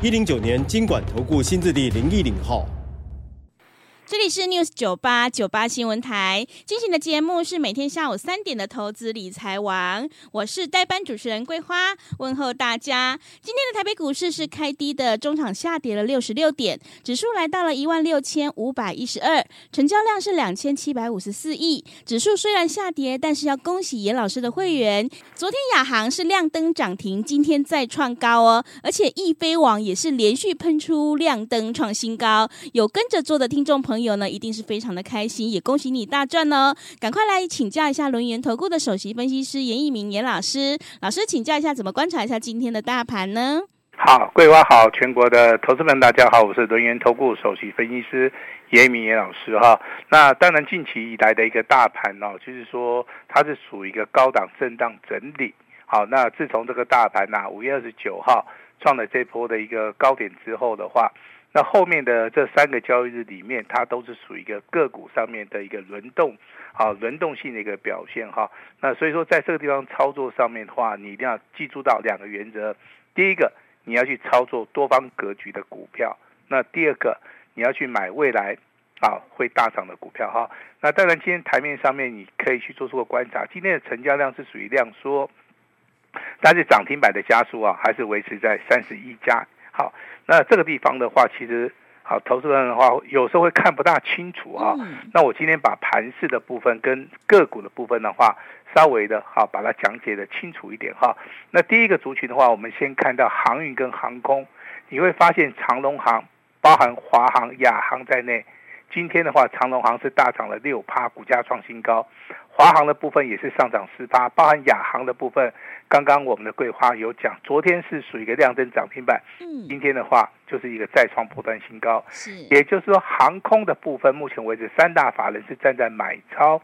一零九年金管投顾新字第零一零号。这里是 News 九八九八新闻台进行的节目是每天下午三点的投资理财王，我是代班主持人桂花，问候大家。今天的台北股市是开低的，中场下跌了六十六点，指数来到了一万六千五百一十二，成交量是两千七百五十四亿。指数虽然下跌，但是要恭喜严老师的会员，昨天亚航是亮灯涨停，今天再创高哦，而且易飞网也是连续喷出亮灯创新高，有跟着做的听众朋友。朋友呢，一定是非常的开心，也恭喜你大赚哦！赶快来请教一下轮源投顾的首席分析师严一鸣严老师，老师请教一下，怎么观察一下今天的大盘呢？好，桂花好，全国的投资们大家好，我是轮源投顾首席分析师严一鸣严老师哈。那当然，近期以来的一个大盘哦，就是说它是属于一个高档震荡整理。好，那自从这个大盘呐、五月二十九号创了这波的一个高点之后的话。那后面的这三个交易日里面，它都是属于一个个股上面的一个轮动，好轮动性的一个表现哈。那所以说，在这个地方操作上面的话，你一定要记住到两个原则：第一个，你要去操作多方格局的股票；那第二个，你要去买未来啊会大涨的股票哈。那当然，今天台面上面你可以去做出个观察，今天的成交量是属于量缩，但是涨停板的家数啊还是维持在三十一家。好，那这个地方的话，其实好，投资人的话有时候会看不大清楚啊。那我今天把盘势的部分跟个股的部分的话，稍微的哈把它讲解的清楚一点哈。那第一个族群的话，我们先看到航运跟航空，你会发现长龙航包含华航、亚航在内。今天的话，长隆航是大涨了六趴，股价创新高；华航的部分也是上涨十八，包含亚航的部分，刚刚我们的桂花有讲，昨天是属于一个亮灯涨停板，今天的话就是一个再创波段新高。是，也就是说，航空的部分，目前为止三大法人是站在买超，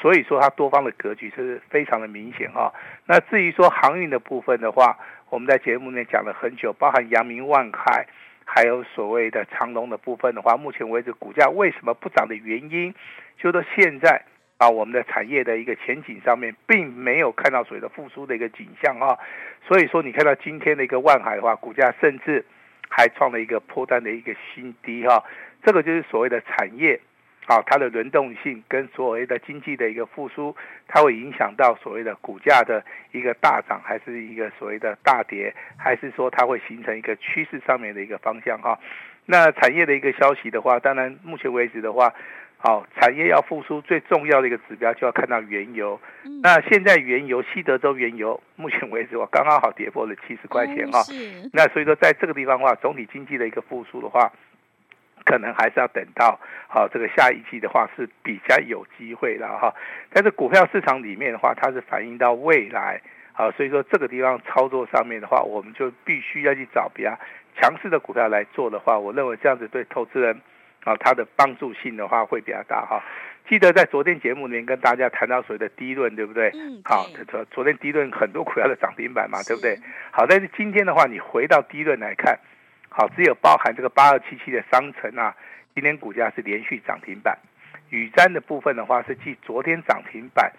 所以说它多方的格局是非常的明显哈。那至于说航运的部分的话，我们在节目内讲了很久，包含阳明、万海。还有所谓的长龙的部分的话，目前为止股价为什么不涨的原因，就说现在啊，我们的产业的一个前景上面并没有看到所谓的复苏的一个景象啊，所以说你看到今天的一个万海的话，股价甚至还创了一个破单的一个新低哈，这个就是所谓的产业。啊，它的轮动性跟所谓的经济的一个复苏，它会影响到所谓的股价的一个大涨，还是一个所谓的大跌，还是说它会形成一个趋势上面的一个方向哈？那产业的一个消息的话，当然目前为止的话，好，产业要复苏最重要的一个指标就要看到原油。那现在原油西德州原油目前为止我刚刚好跌破了七十块钱哈。那所以说在这个地方的话，总体经济的一个复苏的话。可能还是要等到好这个下一季的话是比较有机会的哈，但是股票市场里面的话，它是反映到未来好，所以说这个地方操作上面的话，我们就必须要去找比较强势的股票来做的话，我认为这样子对投资人啊，它的帮助性的话会比较大哈。记得在昨天节目里面跟大家谈到所谓的低论，对不对？嗯。好，昨昨天低论很多股票的涨停板嘛，对不对？好，但是今天的话，你回到低论来看。好，只有包含这个八二七七的商城啊，今天股价是连续涨停板。宇瞻的部分的话是继昨天涨停板，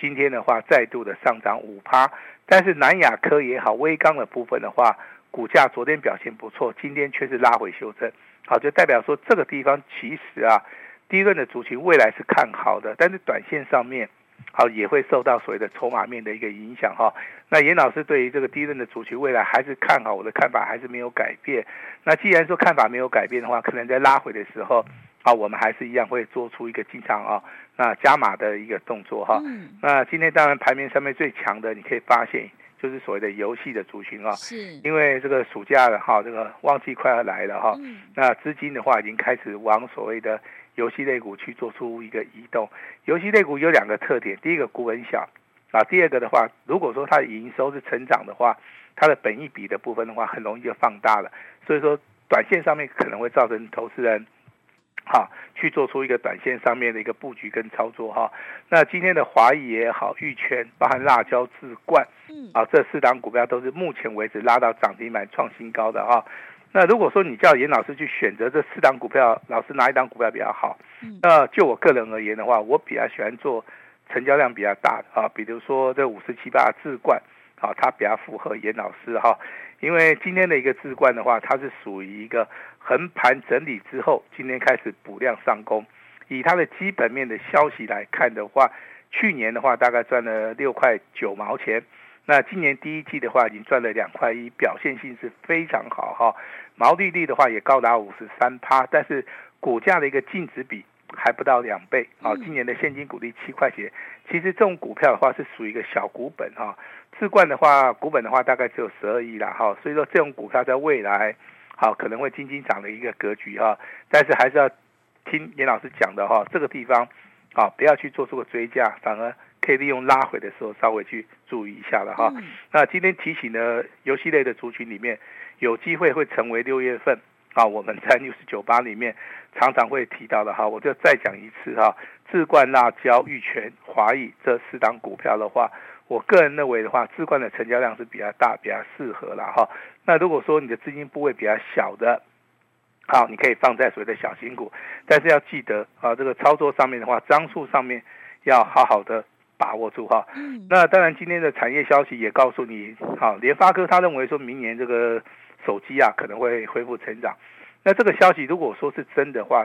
今天的话再度的上涨五趴。但是南亚科也好，威刚的部分的话，股价昨天表现不错，今天却是拉回修正。好，就代表说这个地方其实啊，低润的族群未来是看好的，但是短线上面。好，也会受到所谓的筹码面的一个影响哈。那严老师对于这个低润的族群未来还是看好，我的看法还是没有改变。那既然说看法没有改变的话，可能在拉回的时候，啊，我们还是一样会做出一个进场啊，那加码的一个动作哈。那今天当然排名上面最强的，你可以发现就是所谓的游戏的族群啊，是。因为这个暑假了哈，这个旺季快要来了哈。那资金的话已经开始往所谓的。游戏类股去做出一个移动，游戏类股有两个特点，第一个股本小，啊，第二个的话，如果说它的营收是成长的话，它的本益比的部分的话，很容易就放大了。所以说，短线上面可能会造成投资人，哈，去做出一个短线上面的一个布局跟操作哈。那今天的华谊也好，玉泉，包含辣椒、智冠，嗯，啊，这四档股票都是目前为止拉到涨停板创新高的哈。那如果说你叫严老师去选择这四档股票，老师哪一档股票比较好？那就我个人而言的话，我比较喜欢做成交量比较大的啊，比如说这五十七八智冠，啊，它比较符合严老师哈，因为今天的一个智冠的话，它是属于一个横盘整理之后，今天开始补量上攻，以它的基本面的消息来看的话，去年的话大概赚了六块九毛钱。那今年第一季的话，已经赚了两块一，表现性是非常好哈，毛利率的话也高达五十三趴，但是股价的一个净值比还不到两倍啊。今年的现金股利七块钱，其实这种股票的话是属于一个小股本哈，智冠的话股本的话大概只有十二亿啦哈，所以说这种股票在未来好可能会轻轻涨的一个格局哈，但是还是要听严老师讲的哈，这个地方啊不要去做出个追加，反而。可以利用拉回的时候稍微去注意一下了哈。那今天提醒的游戏类的族群里面，有机会会成为六月份啊，我们在 News 酒吧里面常常会提到的哈。我就再讲一次哈，智冠、辣椒、玉泉、华义这四档股票的话，我个人认为的话，智冠的成交量是比较大，比较适合了哈。那如果说你的资金部位比较小的，好，你可以放在所谓的小型股，但是要记得啊，这个操作上面的话，张数上面要好好的。把握住哈，那当然今天的产业消息也告诉你，好，联发科他认为说明年这个手机啊可能会恢复成长，那这个消息如果说是真的话，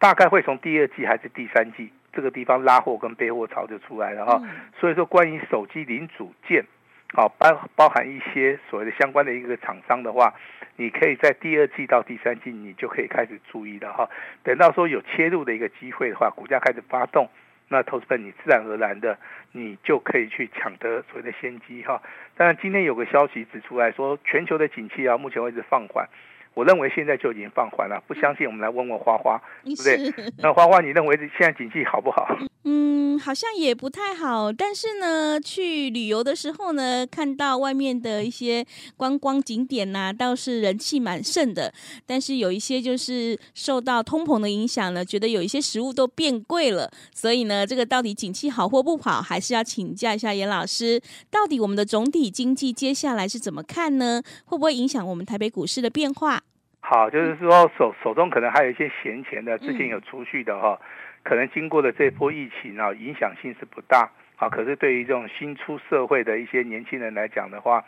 大概会从第二季还是第三季这个地方拉货跟备货潮就出来了哈，所以说关于手机零组件，好包包含一些所谓的相关的一个厂商的话，你可以在第二季到第三季你就可以开始注意了哈，等到说有切入的一个机会的话，股价开始发动。那投资本你自然而然的，你就可以去抢得所谓的先机哈。当然今天有个消息指出来说，全球的景气啊，目前为止放缓。我认为现在就已经放缓了，不相信我们来问问花花，对不对？那花花，你认为现在景气好不好？嗯，好像也不太好。但是呢，去旅游的时候呢，看到外面的一些观光景点呐、啊，倒是人气蛮盛的。但是有一些就是受到通膨的影响呢，觉得有一些食物都变贵了。所以呢，这个到底景气好或不好，还是要请教一下严老师。到底我们的总体经济接下来是怎么看呢？会不会影响我们台北股市的变化？好，就是说手手中可能还有一些闲钱的，之前有储蓄的哈，可能经过了这波疫情啊，影响性是不大啊。可是对于这种新出社会的一些年轻人来讲的话，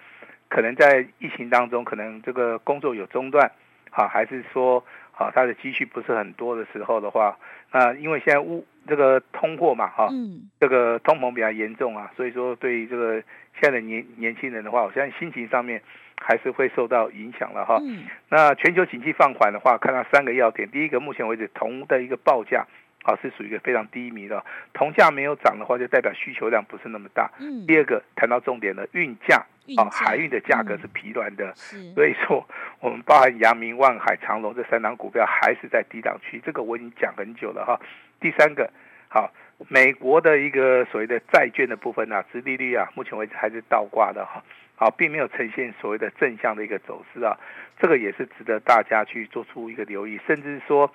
可能在疫情当中，可能这个工作有中断，啊，还是说啊，他的积蓄不是很多的时候的话，那因为现在物这个通货嘛，哈，这个通膨比较严重啊，所以说对于这个现在的年年轻人的话，我相信心情上面。还是会受到影响了哈。那全球景气放缓的话，看到三个要点。第一个，目前为止铜的一个报价啊是属于一个非常低迷的，铜价没有涨的话，就代表需求量不是那么大。嗯第二个，谈到重点的运价啊，海运的价格是疲软的，所以说我们包含阳明、万海、长隆这三档股票还是在低档区，这个我已经讲很久了哈。第三个，好，美国的一个所谓的债券的部分啊，殖利率啊，目前为止还是倒挂的哈。好，并没有呈现所谓的正向的一个走势啊，这个也是值得大家去做出一个留意，甚至说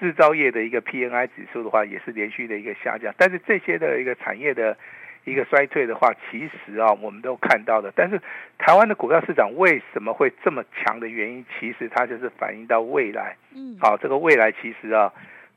制造业的一个 PNI 指数的话，也是连续的一个下降。但是这些的一个产业的一个衰退的话，其实啊，我们都看到的。但是台湾的股票市场为什么会这么强的原因，其实它就是反映到未来。嗯，好，这个未来其实啊，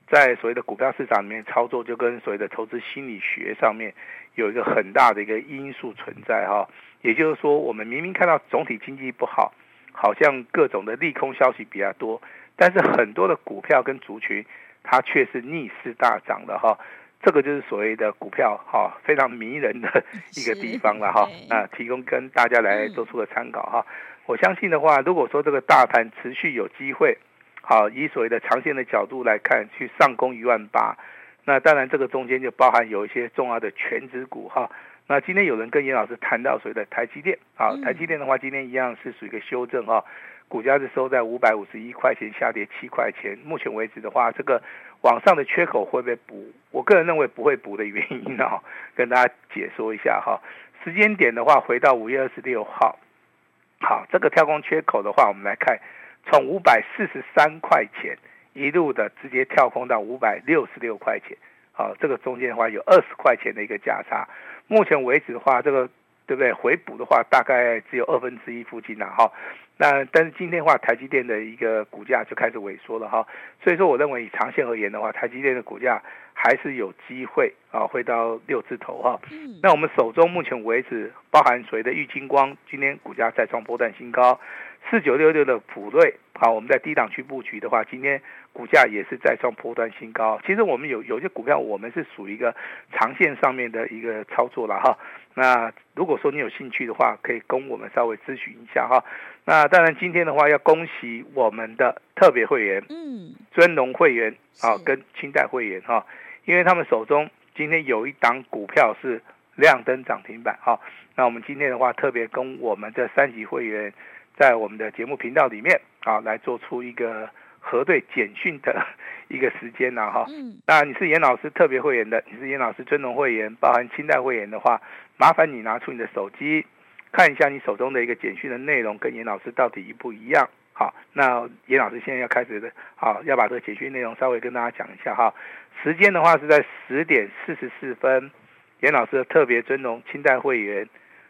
在所谓的股票市场里面操作，就跟所谓的投资心理学上面有一个很大的一个因素存在哈。也就是说，我们明明看到总体经济不好，好像各种的利空消息比较多，但是很多的股票跟族群，它却是逆势大涨的哈。这个就是所谓的股票哈，非常迷人的 一个地方了哈。啊，提供跟大家来做出个参考哈。我相信的话，如果说这个大盘持续有机会，好，以所谓的长线的角度来看，去上攻一万八，那当然这个中间就包含有一些重要的全值股哈。那今天有人跟严老师谈到所谓的台积电，啊，嗯、台积电的话，今天一样是属于一个修正哈，股价是收在五百五十一块钱，下跌七块钱。目前为止的话，这个往上的缺口会不会补？我个人认为不会补的原因呢，跟大家解说一下哈。时间点的话，回到五月二十六号，好，这个跳空缺口的话，我们来看，从五百四十三块钱一路的直接跳空到五百六十六块钱，好，这个中间的话有二十块钱的一个价差。目前为止的话，这个对不对？回补的话，大概只有二分之一附近了哈。那但是今天的话，台积电的一个股价就开始萎缩了哈。所以说，我认为以长线而言的话，台积电的股价。还是有机会啊，会到六字头哈。嗯，那我们手中目前为止，包含谁的玉晶光，今天股价再创波段新高，四九六六的普瑞，好，我们在低档区布局的话，今天股价也是再创波段新高。其实我们有有些股票，我们是属于一个长线上面的一个操作了哈。那如果说你有兴趣的话，可以跟我们稍微咨询一下哈。那当然今天的话，要恭喜我们的特别会员，嗯，尊龙会员啊，跟清代会员哈。因为他们手中今天有一档股票是亮灯涨停板，哈，那我们今天的话特别跟我们的三级会员在我们的节目频道里面啊来做出一个核对简讯的 一个时间呢，哈，嗯，那你是严老师特别会员的，你是严老师尊荣会员，包含清代会员的话，麻烦你拿出你的手机看一下你手中的一个简讯的内容跟严老师到底一不一样。好，那严老师现在要开始的，好，要把这个简讯内容稍微跟大家讲一下哈。时间的话是在十点四十四分，严老师的特别尊荣清代会员，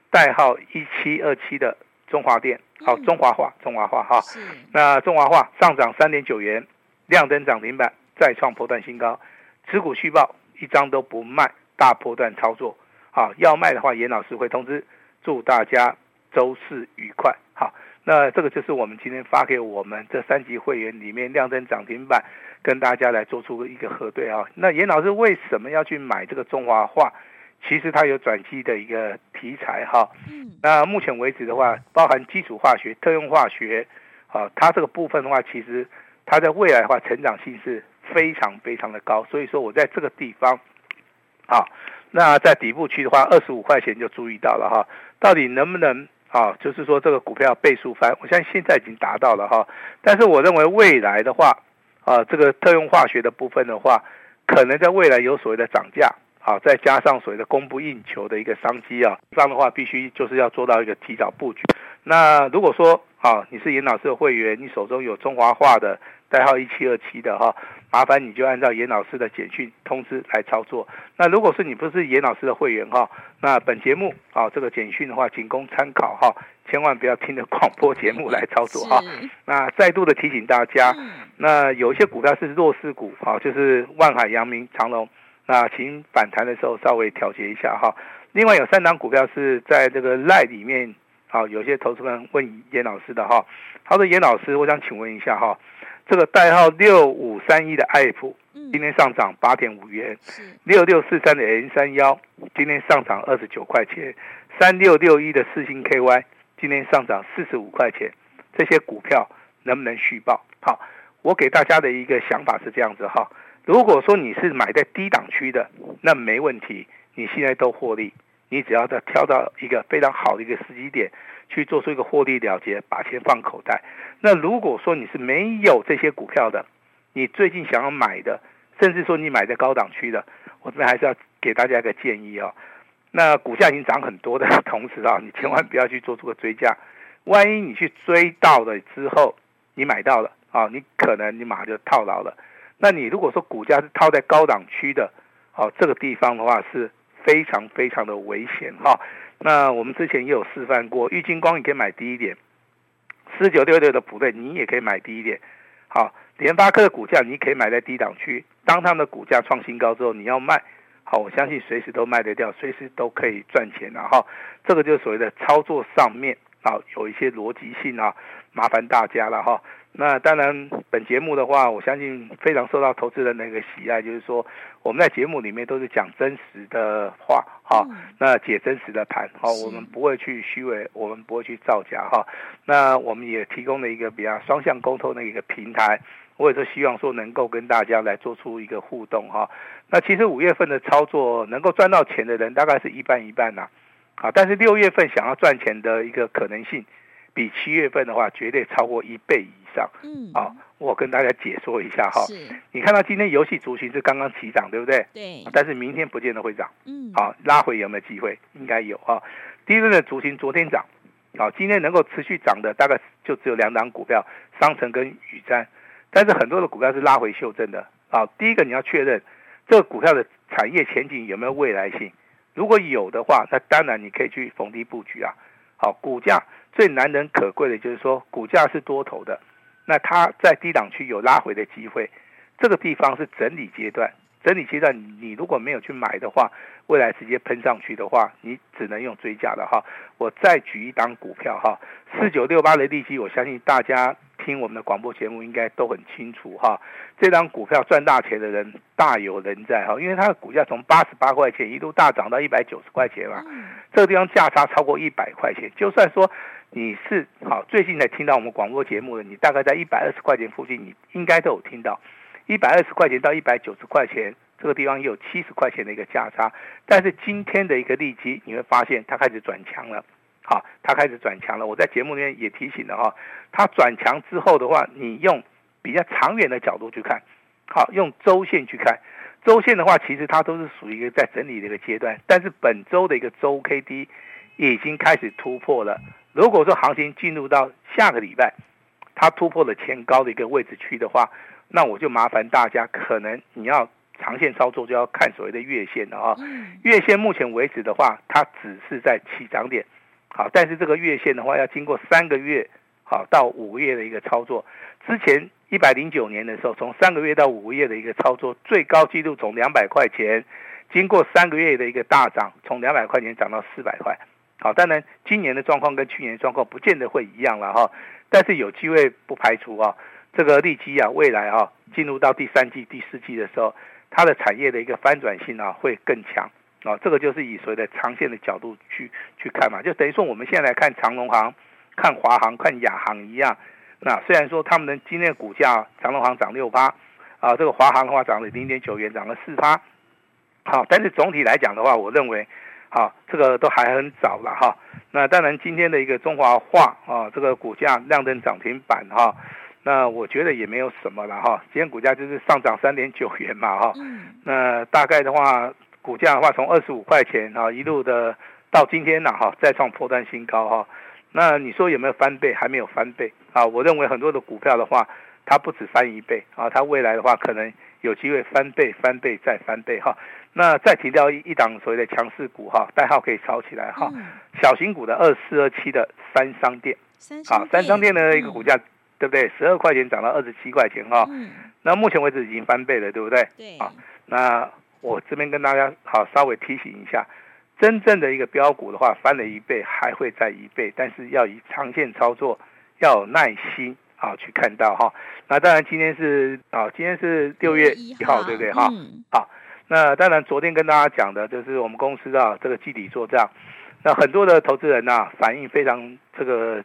代号一七二七的中华电，好，中华化，中华化哈。是。那中华化上涨三点九元，亮灯涨停板，再创波段新高，持股续报，一张都不卖，大波段操作。好，要卖的话，严老师会通知。祝大家周四愉快，好。那这个就是我们今天发给我们这三级会员里面亮灯涨停板，跟大家来做出一个核对啊。那严老师为什么要去买这个中华化？其实它有转机的一个题材哈。嗯。那目前为止的话，包含基础化学、特用化学，啊，它这个部分的话，其实它在未来的话，成长性是非常非常的高。所以说我在这个地方，啊，那在底部区的话，二十五块钱就注意到了哈，到底能不能？啊，就是说这个股票倍数翻，我相信现在已经达到了哈。但是我认为未来的话，啊，这个特用化学的部分的话，可能在未来有所谓的涨价，好，再加上所谓的供不应求的一个商机啊，这样的话必须就是要做到一个提早布局。那如果说啊，你是严老师的会员，你手中有中华化的。代号一七二七的哈，麻烦你就按照严老师的简讯通知来操作。那如果是你不是严老师的会员哈，那本节目啊这个简讯的话仅供参考哈，千万不要听着广播节目来操作哈。那再度的提醒大家，那有一些股票是弱势股啊，就是万海、阳明、长荣，那请反弹的时候稍微调节一下哈。另外有三档股票是在这个 LINE 里面啊，有些投资人问严老师的哈，他说严老师，我想请问一下哈。这个代号六五三一的爱普，今天上涨八点五元；六六四三的 N 三幺，今天上涨二十九块钱；三六六一的四星 KY，今天上涨四十五块钱。这些股票能不能续报？好，我给大家的一个想法是这样子哈。如果说你是买在低档区的，那没问题，你现在都获利。你只要再挑到一个非常好的一个时机点，去做出一个获利了结，把钱放口袋。那如果说你是没有这些股票的，你最近想要买的，甚至说你买在高档区的，我这边还是要给大家一个建议哦。那股价已经涨很多的同时啊，你千万不要去做出个追加。万一你去追到了之后，你买到了啊，你可能你马上就套牢了。那你如果说股价是套在高档区的，哦，这个地方的话是。非常非常的危险哈，那我们之前也有示范过，玉金光你可以买低一点，四九六六的普瑞你也可以买低一点，好，联发科的股价你可以买在低档区，当他们的股价创新高之后你要卖，好，我相信随时都卖得掉，随时都可以赚钱了哈，这个就是所谓的操作上面啊，有一些逻辑性啊，麻烦大家了哈。那当然，本节目的话，我相信非常受到投资人的一个喜爱，就是说我们在节目里面都是讲真实的话哈，那解真实的盘哈，我们不会去虚伪，我们不会去造假哈。那我们也提供了一个比较双向沟通的一个平台，我也是希望说能够跟大家来做出一个互动哈。那其实五月份的操作能够赚到钱的人大概是一半一半呐，啊，但是六月份想要赚钱的一个可能性，比七月份的话绝对超过一倍以上。嗯，好，我跟大家解说一下哈。是。你看到今天游戏族群是刚刚起涨，对不对？对。但是明天不见得会涨。嗯。好，拉回有没有机会？应该有啊。第一轮的族群昨天涨，啊，今天能够持续涨的大概就只有两档股票，商城跟宇瞻。但是很多的股票是拉回修正的。啊，第一个你要确认。这个股票的产业前景有没有未来性？如果有的话，那当然你可以去逢低布局啊。好，股价最难能可贵的就是说，股价是多头的，那它在低档区有拉回的机会。这个地方是整理阶段，整理阶段你如果没有去买的话，未来直接喷上去的话，你只能用追加的哈。我再举一档股票哈，四九六八的利基，我相信大家。听我们的广播节目应该都很清楚哈，这张股票赚大钱的人大有人在哈，因为它的股价从八十八块钱一路大涨到一百九十块钱嘛，这个地方价差超过一百块钱，就算说你是好最近才听到我们广播节目的，你大概在一百二十块钱附近，你应该都有听到。一百二十块钱到一百九十块钱这个地方也有七十块钱的一个价差，但是今天的一个利基，你会发现它开始转强了。好，它开始转强了。我在节目里面也提醒了哈，它转强之后的话，你用比较长远的角度去看，好，用周线去看，周线的话，其实它都是属于一个在整理的一个阶段。但是本周的一个周 K D 已经开始突破了。如果说行情进入到下个礼拜，它突破了前高的一个位置区的话，那我就麻烦大家，可能你要长线操作就要看所谓的月线了啊。月线目前为止的话，它只是在起涨点。好，但是这个月线的话，要经过三个月，好到五个月的一个操作。之前一百零九年的时候，从三个月到五个月的一个操作，最高纪录从两百块钱，经过三个月的一个大涨，从两百块钱涨到四百块。好，当然今年的状况跟去年状况不见得会一样了哈，但是有机会不排除啊，这个利基啊，未来啊进入到第三季、第四季的时候，它的产业的一个翻转性啊会更强。啊，这个就是以所谓的长线的角度去去看嘛，就等于说我们现在来看长隆行、看华航、看亚航一样。那虽然说他们的今天的股价，长隆行涨六趴，啊，这个华航的话涨了零点九元，涨了四趴。好，但是总体来讲的话，我认为，好，这个都还很早了哈。那当然今天的一个中华化啊，这个股价亮灯涨停板哈，那我觉得也没有什么了哈。今天股价就是上涨三点九元嘛哈。那大概的话。股价的话，从二十五块钱哈一路的到今天呢哈，再创破断新高哈。那你说有没有翻倍？还没有翻倍啊。我认为很多的股票的话，它不止翻一倍啊，它未来的话可能有机会翻倍、翻倍再翻倍哈。那再提到一一档所谓的强势股哈，代号可以抄起来哈。小型股的二四二七的三商店，啊，三商店的一个股价对不对？十二块钱涨到二十七块钱哈。那目前为止已经翻倍了，对不对？对。啊，那。我这边跟大家好稍微提醒一下，真正的一个标股的话，翻了一倍还会再一倍，但是要以长线操作，要有耐心啊去看到哈。那当然今天是啊，今天是六月一号，对不对哈？好，那当然昨天跟大家讲的就是我们公司啊这个基底做账，那很多的投资人呐反应非常这个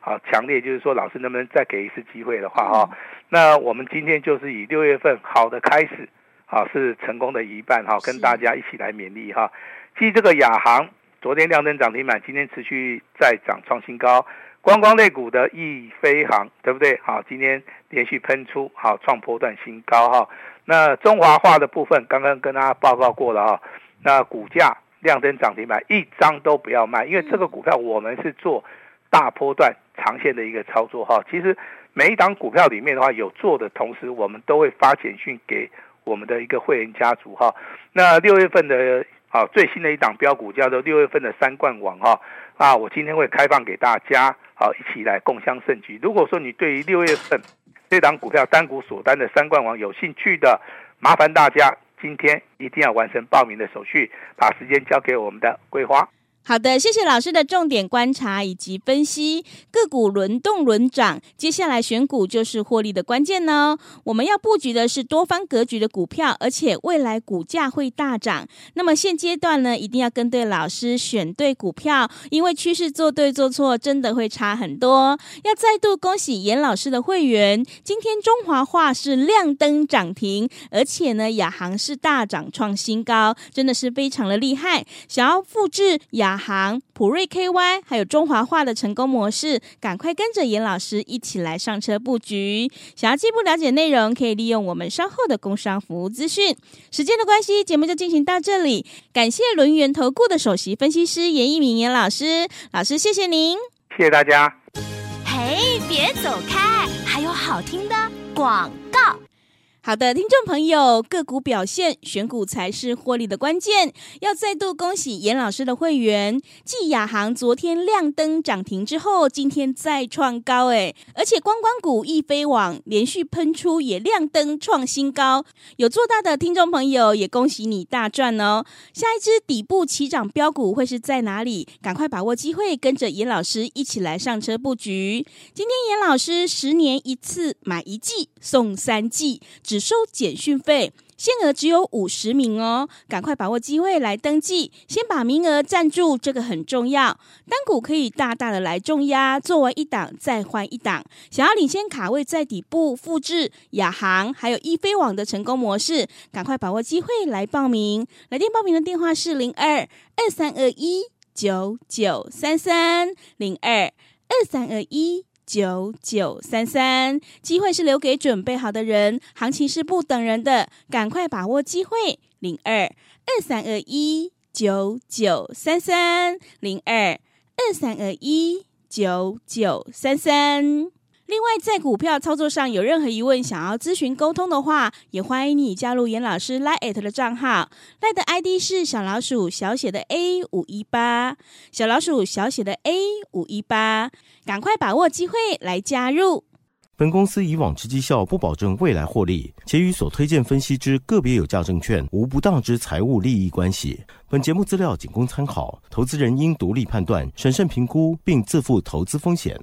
啊强烈，就是说老师能不能再给一次机会的话哈？那我们今天就是以六月份好的开始。好，是成功的一半哈，跟大家一起来勉励哈。继这个亚航昨天亮灯涨停板，今天持续再涨创新高。观光类股的易飞航，对不对？好，今天连续喷出，好创波段新高哈。那中华化的部分，刚刚跟大家报告过了哈。那股价亮灯涨停板，一张都不要卖，因为这个股票我们是做大波段长线的一个操作哈。其实每一档股票里面的话，有做的同时，我们都会发简讯给。我们的一个会员家族哈，那六月份的啊最新的一档标股叫做六月份的三冠王哈啊，我今天会开放给大家好一起来共襄盛举。如果说你对于六月份这档股票单股锁单的三冠王有兴趣的，麻烦大家今天一定要完成报名的手续，把时间交给我们的桂花。好的，谢谢老师的重点观察以及分析。个股轮动轮涨，接下来选股就是获利的关键呢。我们要布局的是多方格局的股票，而且未来股价会大涨。那么现阶段呢，一定要跟对老师，选对股票，因为趋势做对做错真的会差很多。要再度恭喜严老师的会员，今天中华化是亮灯涨停，而且呢，亚航是大涨创新高，真的是非常的厉害。想要复制亚亚航、普瑞 KY 还有中华化的成功模式，赶快跟着严老师一起来上车布局。想要进一步了解内容，可以利用我们稍后的工商服务资讯。时间的关系，节目就进行到这里。感谢轮源投顾的首席分析师严一鸣严老师，老师谢谢您，谢谢大家。嘿，别走开，还有好听的广告。好的，听众朋友，个股表现，选股才是获利的关键。要再度恭喜严老师的会员，继亚航昨天亮灯涨停之后，今天再创高，诶，而且观光股易飞网连续喷出，也亮灯创新高。有做大的听众朋友，也恭喜你大赚哦！下一支底部起涨标股会是在哪里？赶快把握机会，跟着严老师一起来上车布局。今天严老师十年一次买一季送三季。只收简讯费，限额只有五十名哦，赶快把握机会来登记，先把名额占住，这个很重要。单股可以大大的来重压，做完一档再换一档。想要领先卡位在底部，复制亚航还有易飞网的成功模式，赶快把握机会来报名。来电报名的电话是零二二三二一九九三三零二二三二一。九九三三，机会是留给准备好的人，行情是不等人的，赶快把握机会。零二二三二一九九三三，零二二三二一九九三三。另外，在股票操作上有任何疑问，想要咨询沟通的话，也欢迎你加入严老师 Line@ 的账号，Line 的 ID 是小老鼠小写的 A 五一八，小老鼠小写的 A 五一八。赶快把握机会来加入。本公司以往之绩效不保证未来获利，且与所推荐分析之个别有价证券无不当之财务利益关系。本节目资料仅供参考，投资人应独立判断、审慎评估，并自负投资风险。